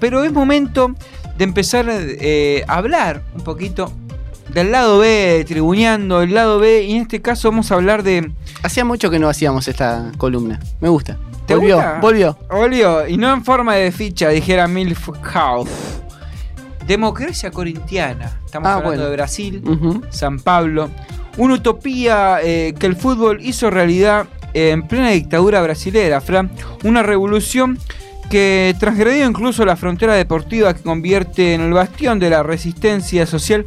Pero es momento de empezar eh, a hablar un poquito del lado B, tribuneando el lado B, y en este caso vamos a hablar de... Hacía mucho que no hacíamos esta columna, me gusta. ¿Te volvió, gusta? volvió. Volvió, y no en forma de ficha, dijera Milhouse. Democracia corintiana. Estamos Ah, hablando bueno. de Brasil. San Pablo. Una utopía eh, que el fútbol hizo realidad eh, en plena dictadura brasilera, Fran. Una revolución que transgredió incluso la frontera deportiva que convierte en el bastión de la resistencia social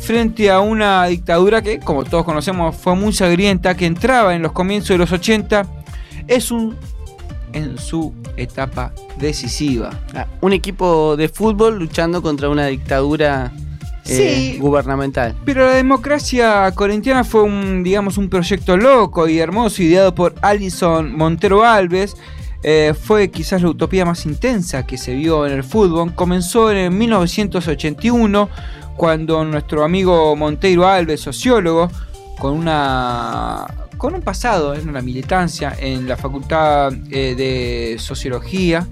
frente a una dictadura que, como todos conocemos, fue muy sangrienta, que entraba en los comienzos de los 80, es un en su etapa decisiva. Ah, un equipo de fútbol luchando contra una dictadura eh, Sí. gubernamental. Pero la democracia corintiana fue un, digamos, un proyecto loco y hermoso, ideado por Alison Montero Alves. Eh, fue quizás la utopía más intensa que se vio en el fútbol. Comenzó en 1981, cuando nuestro amigo Monteiro Alves, sociólogo, con una con un pasado en una militancia en la Facultad eh, de Sociología,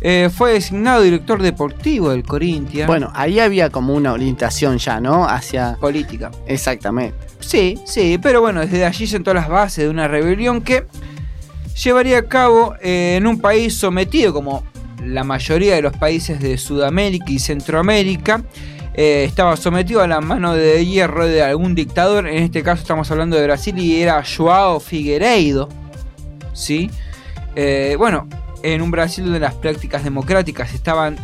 eh, fue designado director deportivo del Corinthians. Bueno, ahí había como una orientación ya, ¿no? Hacia... política. Exactamente. Sí, sí, pero bueno, desde allí sentó las bases de una rebelión que llevaría a cabo eh, en un país sometido, como la mayoría de los países de Sudamérica y Centroamérica, eh, estaba sometido a la mano de hierro de algún dictador, en este caso estamos hablando de Brasil y era Joao Figueiredo, ¿sí? Eh, bueno, en un Brasil donde las prácticas democráticas estaban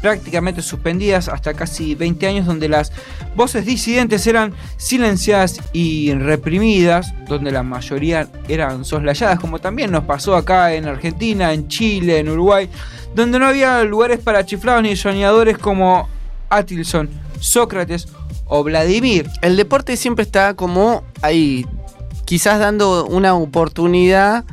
prácticamente suspendidas hasta casi 20 años, donde las voces disidentes eran silenciadas y reprimidas, donde la mayoría eran soslayadas, como también nos pasó acá en Argentina, en Chile, en Uruguay, donde no había lugares para chiflados ni soñadores como Atilson, Sócrates o Vladimir. El deporte siempre está como ahí, quizás dando una oportunidad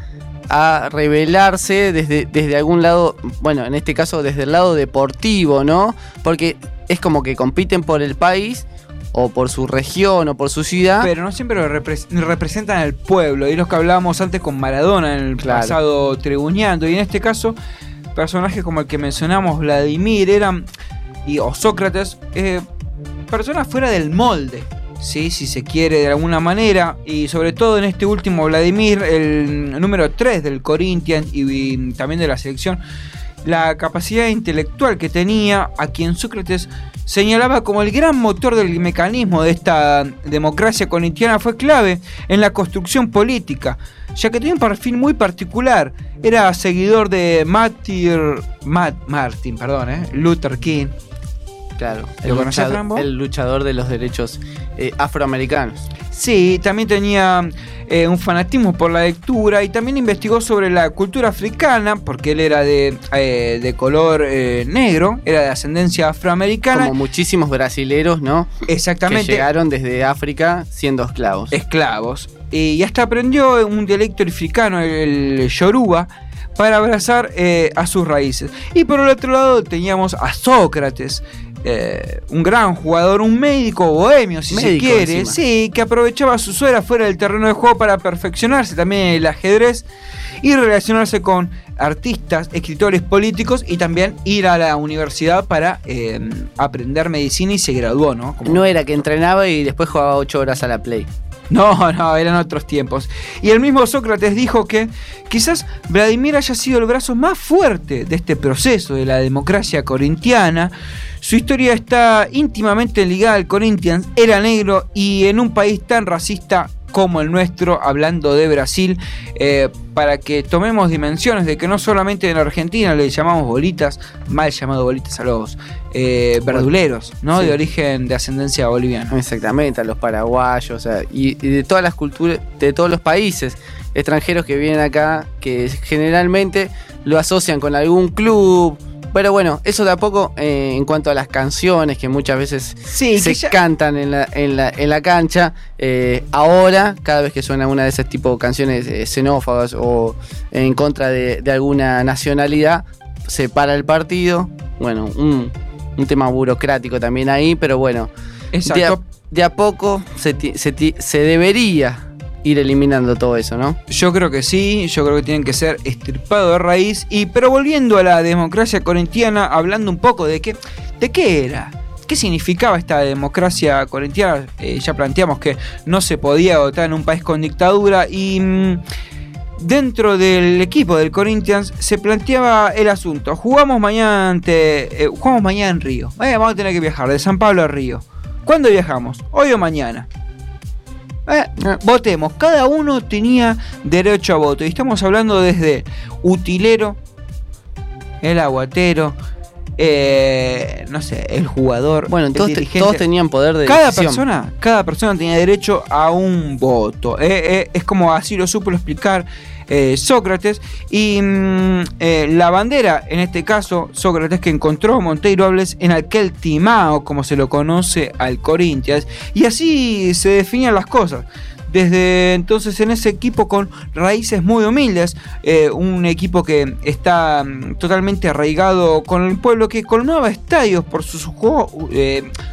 a revelarse desde, desde algún lado, bueno, en este caso desde el lado deportivo, ¿no? Porque es como que compiten por el país o por su región o por su ciudad. Pero no siempre representan al pueblo. Y los que hablábamos antes con Maradona en el Claro. pasado tribuneando. Y en este caso, personajes como el que mencionamos, Vladimir, eran, y, o Sócrates, eh, personas fuera del molde. ¿Sí? Si se quiere de alguna manera. Y sobre todo en este último, Vladimir, el número 3 del Corinthians y, también de la selección. La capacidad intelectual que tenía, a quien Sócrates señalaba como el gran motor del mecanismo de esta democracia corintiana, fue clave en la construcción política, ya que tenía un perfil muy particular. Era seguidor de Martin, Martin perdón, eh, Luther King. Claro, ¿Lo el, luchador, Rambo? el luchador de los derechos eh, afroamericanos. Sí, también tenía eh, un fanatismo por la lectura y también investigó sobre la cultura africana, porque él era de, eh, de color eh, negro, era de ascendencia afroamericana. Como muchísimos brasileros, ¿no? Que Exactamente. llegaron desde África siendo esclavos. esclavos. Y hasta aprendió un dialecto africano, el yoruba, para abrazar a sus raíces. Y por el otro lado teníamos a Sócrates, eh, un gran jugador, un médico bohemio, si se quiere, encima. sí, que aprovechaba sus horas fuera del terreno de juego para perfeccionarse también en el ajedrez y relacionarse con artistas, escritores políticos y también ir a la universidad para eh, aprender medicina y se graduó, ¿no? Como- No era que entrenaba y después jugaba 8 horas a la Play. No, no, eran otros tiempos. Y el mismo Sócrates dijo que quizás Vladimir haya sido el brazo más fuerte de este proceso de la democracia corintiana. Su historia está íntimamente ligada al Corinthians, era negro y en un país tan racista como el nuestro, hablando de Brasil, eh, para que tomemos dimensiones de que no solamente en Argentina le llamamos bolitas, mal llamado bolitas a los eh, verduleros, ¿no? Sí. De origen de ascendencia boliviana. Exactamente, a los paraguayos, o sea, y, y de todas las culturas, de todos los países extranjeros que vienen acá, que generalmente lo asocian con algún club. Pero bueno, eso de a poco eh, en cuanto a las canciones que muchas veces Sí, se ya- cantan en la, en la, en la cancha, eh, ahora cada vez que suena una de esas tipo de canciones eh, xenófobas o en contra de, de alguna nacionalidad, se para el partido. Bueno, un, un tema burocrático también ahí, pero bueno, de a, Exacto. de a poco se, se se debería ir eliminando todo eso, ¿no? Yo creo que sí, yo creo que tienen que ser estirpados de raíz. Y, pero volviendo a la democracia corintiana, hablando un poco de qué, de qué era. ¿Qué significaba esta democracia corintiana? Eh, ya planteamos que no se podía votar en un país con dictadura y mm, dentro del equipo del Corinthians se planteaba el asunto. Jugamos mañana ante, eh, jugamos mañana en Río. Eh, vamos a tener que viajar de San Pablo a Río. ¿Cuándo viajamos? Hoy o mañana. Eh, votemos. Cada uno tenía derecho a voto. Y estamos hablando desde utilero, el aguatero, eh, no sé, el jugador, Bueno, el dirigente. todos tenían poder de cada decisión. persona, cada persona tenía derecho a un voto. Eh, eh, es como así lo supo explicar eh, Sócrates. Y mm, eh, la bandera, en este caso, Sócrates que encontró Monteiro Hables en aquel timao, como se lo conoce al Corinthians. Y así se definían las cosas. Desde entonces en ese equipo con raíces muy humildes, eh, un equipo que está mm, totalmente arraigado con el pueblo, que colmaba estadios por su,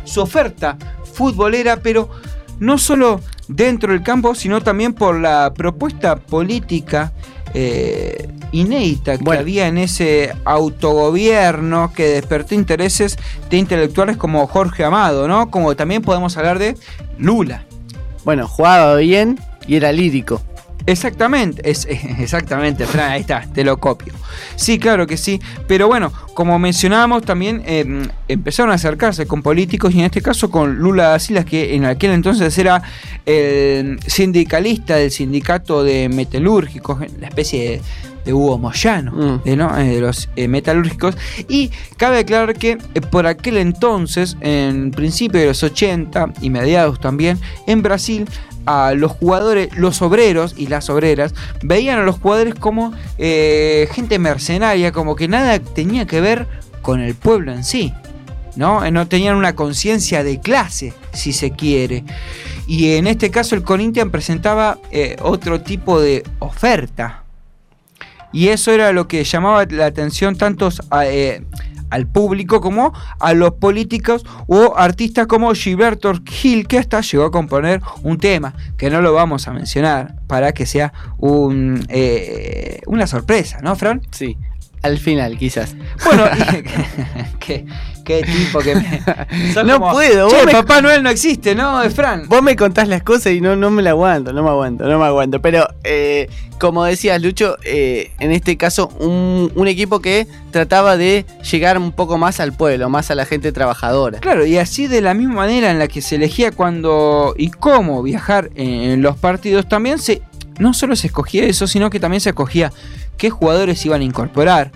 su oferta futbolera, pero no solo dentro del campo, sino también por la propuesta política eh, inédita que Bueno. había en ese autogobierno que despertó intereses de intelectuales como Jorge Amado, ¿no? Como también podemos hablar de Lula. Bueno, jugaba bien y era lírico. Exactamente, es, exactamente, Fran, ahí está, te lo copio. Sí, claro que sí, pero bueno, como mencionábamos, también eh, empezaron a acercarse con políticos y en este caso con Lula da Silva, que en aquel entonces era el sindicalista del sindicato de metalúrgicos, la especie de, de Hugo Moyano, Mm. de, ¿no? Eh, de los eh, metalúrgicos. Y cabe aclarar que eh, por aquel entonces, en principio de los 80 y mediados también, en Brasil, a los jugadores, los obreros y las obreras, veían a los jugadores como eh, gente mercenaria, como que nada tenía que ver con el pueblo en sí. ¿no? No tenían una conciencia de clase, si se quiere. Y en este caso el Corinthians presentaba eh, otro tipo de oferta. Y eso era lo que llamaba la atención tanto a, eh, al público como a los políticos o artistas como Gilberto Gil, que hasta llegó a componer un tema, que no lo vamos a mencionar, para que sea un, eh, una sorpresa, ¿no, Fran? Sí. Al final, quizás. Bueno, y- qué, qué tipo que me... No puedo, Che, vos me- Papá Noel no existe, ¿no, Fran? Vos me contás las cosas y no, no me la aguanto, no me aguanto, no me aguanto. Pero, eh, como decías, Lucho, eh, en este caso, un, un equipo que trataba de llegar un poco más al pueblo, más a la gente trabajadora. Claro, y así de la misma manera en la que se elegía cuándo y cómo viajar en los partidos, también se no solo se escogía eso, sino que también se escogía qué jugadores iban a incorporar,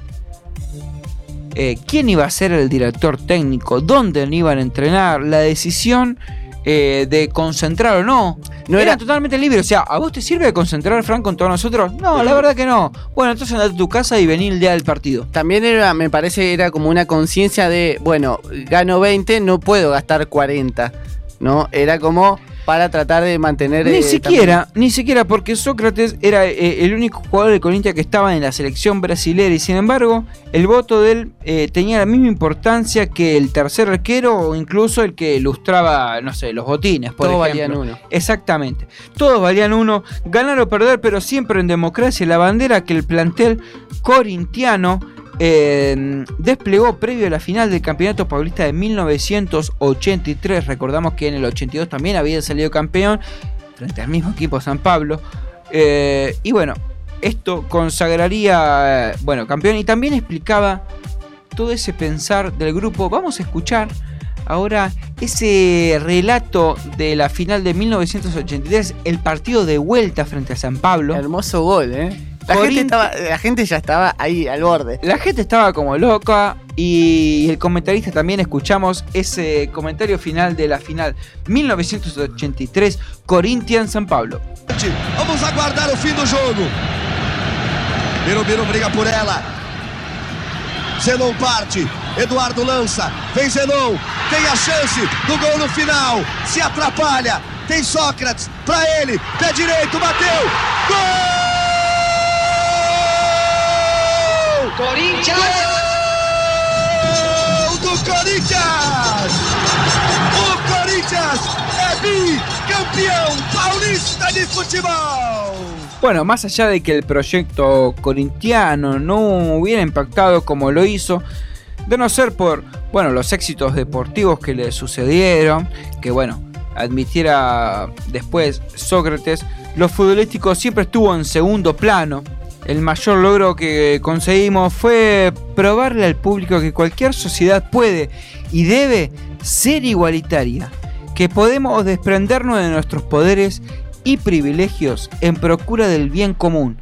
eh, quién iba a ser el director técnico, dónde iban a entrenar, la decisión eh, de concentrar o no. No era, era- totalmente libre. O sea, ¿a vos te sirve de concentrar, Frank, con todos nosotros? No, la verdad que no. Bueno, entonces andate a tu casa y vení el día del partido. También era, me parece, era como una conciencia de, bueno, gano 20, no puedo gastar 40, ¿no? Era como para tratar de mantener... Ni eh, siquiera, ni siquiera porque Sócrates era eh, el único jugador de Corinthians que estaba en la selección brasilera y sin embargo el voto de él eh, tenía la misma importancia que el tercer arquero o incluso el que ilustraba, no sé, los botines, por Todos ejemplo. valían uno. Exactamente. Todos valían uno, ganar o perder, pero siempre en democracia. La bandera que el plantel corintiano desplegó previo a la final del Campeonato Paulista de 1983. Recordamos que en el 82 también había salido campeón frente al mismo equipo San Pablo. Eh, y bueno, esto consagraría, eh, bueno, campeón y también explicaba todo ese pensar del grupo. Vamos a escuchar ahora ese relato de la final de 1983, el partido de vuelta frente a San Pablo. Hermoso gol, ¿eh? La gente, estaba, la gente ya estaba ahí al borde. La gente estaba como loca y el comentarista también escuchamos ese comentario final de la final 1983 Corinthians San Pablo. Vamos aguardar o fim do jogo. Birubiru briga por ela. Zenon parte. Eduardo lança. Vem Zenon. Tem a chance do gol no final. Se atrapalha. Tem Sócrates. Pra ele. Pé direito. Bateu. Gol! Corinthians! Gol do Corinthians! O Corinthians é bicampeão! campeão paulista de futebol. Bueno, más allá de que el proyecto corintiano no hubiera impactado como lo hizo, de no ser por, bueno, los éxitos deportivos que le sucedieron, que bueno, admitiera después Sócrates, lo futbolístico siempre estuvo en segundo plano. El mayor logro que conseguimos fue probarle al público que cualquier sociedad puede y debe ser igualitaria, que podemos desprendernos de nuestros poderes y privilegios en procura del bien común,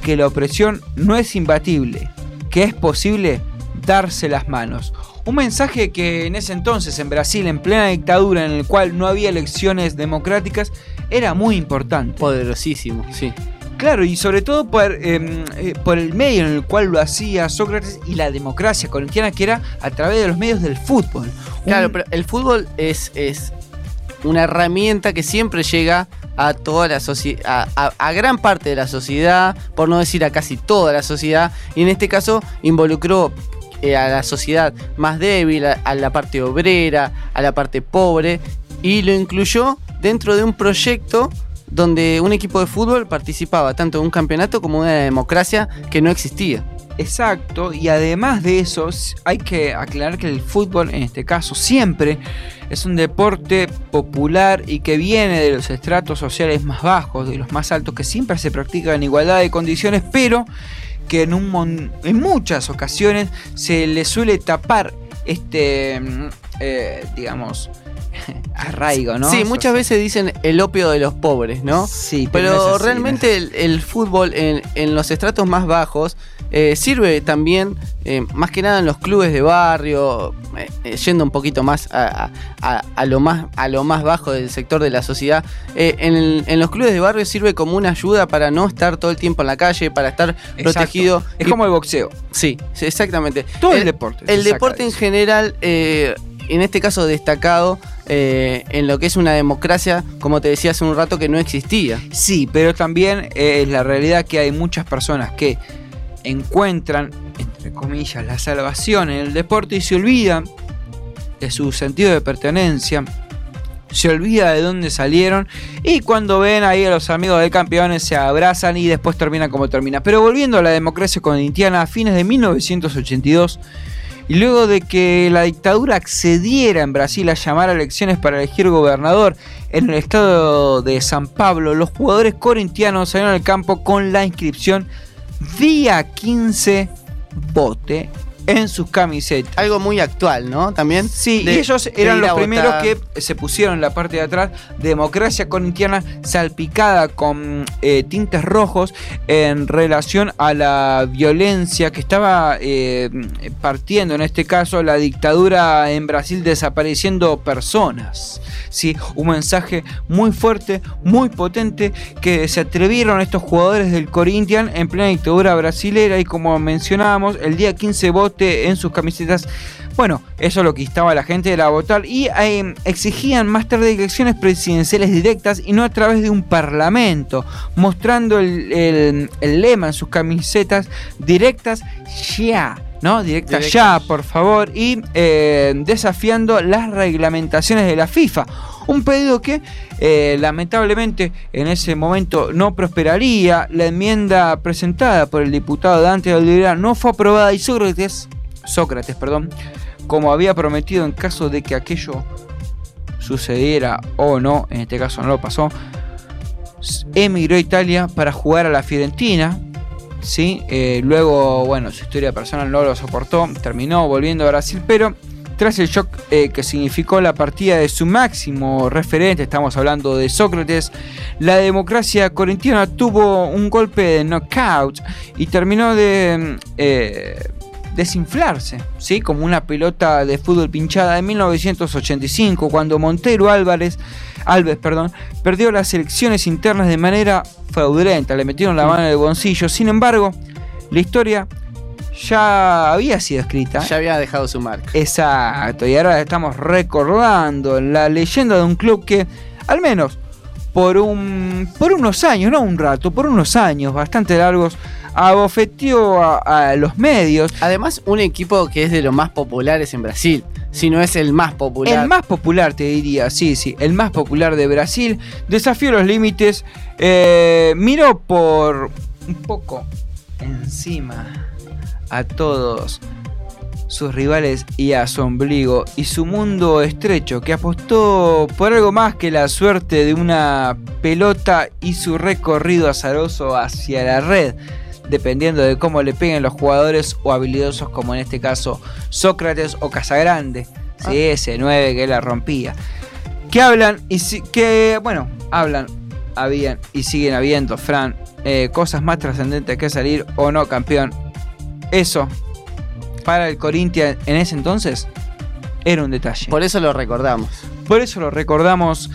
que la opresión no es imbatible, que es posible darse las manos. Un mensaje que en ese entonces en Brasil, en plena dictadura, en el cual no había elecciones democráticas, era muy importante. Poderosísimo, sí. Claro, y sobre todo por, eh, por, el medio en el cual lo hacía Sócrates y la democracia corintiana, que era a través de los medios del fútbol. Claro, pero el fútbol es, es una herramienta que siempre llega a toda la sociedad, a, a, gran parte de la sociedad, por no decir a casi toda la sociedad, y en este caso involucró eh, a la sociedad más débil, a, a la parte obrera, a la parte pobre, y lo incluyó dentro de un proyecto donde un equipo de fútbol participaba tanto en un campeonato como en una democracia que no existía. Exacto, y además de eso, hay que aclarar que el fútbol, en este caso, siempre es un deporte popular y que viene de los estratos sociales más bajos, de los más altos, que siempre se practica en igualdad de condiciones, pero que en, un en muchas ocasiones se le suele tapar este, eh, digamos, arraigo, ¿no? Sí, muchas veces dicen el opio de los pobres, ¿no? Sí, pero, pero no así, realmente no el, el, fútbol en, en, los estratos más bajos eh, sirve también, eh, más que nada en los clubes de barrio, eh, yendo un poquito más a, a, a, lo más a lo más bajo del sector de la sociedad. En, el, en, los clubes de barrio sirve como una ayuda para no estar todo el tiempo en la calle, para estar Exacto. protegido. Es y, como el boxeo. Sí, exactamente. Todo el, el deporte. El deporte en general en este caso destacado eh, en lo que es una democracia, como te decía hace un rato, que no existía. Sí, pero también eh, es la realidad que hay muchas personas que encuentran, entre comillas, la salvación en el deporte y se olvidan de su sentido de pertenencia. Se olvida de dónde salieron y cuando ven ahí a los amigos de campeones se abrazan y después termina como termina. Pero volviendo a la democracia corintiana, a fines de 1982, y luego de que la dictadura accediera en Brasil a llamar a elecciones para elegir gobernador en el estado de San Pablo, los jugadores corintianos salieron al campo con la inscripción día 15 vote en sus camisetas. Algo muy actual, ¿no? También. Sí, de, y ellos eran los primeros que se pusieron en la parte de atrás democracia corintiana salpicada con eh, tintes rojos en relación a la violencia que estaba eh, partiendo, en este caso, la dictadura en Brasil desapareciendo personas. Sí, un mensaje muy fuerte, muy potente que se atrevieron estos jugadores del Corinthians en plena dictadura brasilera y como mencionábamos, el día 15 en sus camisetas. Bueno, eso lo que instaba a la gente era votar y eh, exigían más tarde elecciones presidenciales directas y no a través de un parlamento, mostrando el, el, el lema en sus camisetas directas ya. ¿no? Directa Directas. ya, por favor, y eh, desafiando las reglamentaciones de la FIFA. Un pedido que eh, lamentablemente en ese momento no prosperaría. La enmienda presentada por el diputado Dante Oliveira no fue aprobada y Sócrates, Sócrates, perdón, como había prometido en caso de que aquello sucediera o no, en este caso no lo pasó, emigró a Italia para jugar a la Fiorentina, ¿sí? Eh, luego, bueno, su historia personal no lo soportó, terminó volviendo a Brasil, pero tras el shock eh, que significó la partida de su máximo referente, estamos hablando de Sócrates, la democracia corintiana tuvo un golpe de knockout y terminó de eh, desinflarse, ¿sí? como una pelota de fútbol pinchada en 1985, cuando Montero Álvarez, Alves perdón, perdió las elecciones internas de manera fraudulenta, le metieron la mano en el bolsillo. Sin embargo, la historia ya había sido escrita. Ya había dejado su marca. Exacto, y ahora estamos recordando la leyenda de un club que, al menos por, un, por unos años, no un rato, por unos años bastante largos, abofeteó a, a los medios. Además, un equipo que es de los más populares en Brasil. si no es el más popular. El más popular, te diría, sí, sí, el más popular de Brasil. Desafió los límites. eh, miró por un poco encima a todos sus rivales y a su ombligo y su mundo estrecho que apostó por algo más que la suerte de una pelota y su recorrido azaroso hacia la red dependiendo de cómo le peguen los jugadores o habilidosos como en este caso Sócrates o Casagrande, ¿sí? ese 9 que la rompía. Que hablan y si- que, bueno, hablan, habían y siguen habiendo, Fran, eh, cosas más trascendentes que salir o no campeón. Eso, para el Corinthians en ese entonces, era un detalle. Por eso lo recordamos. Por eso lo recordamos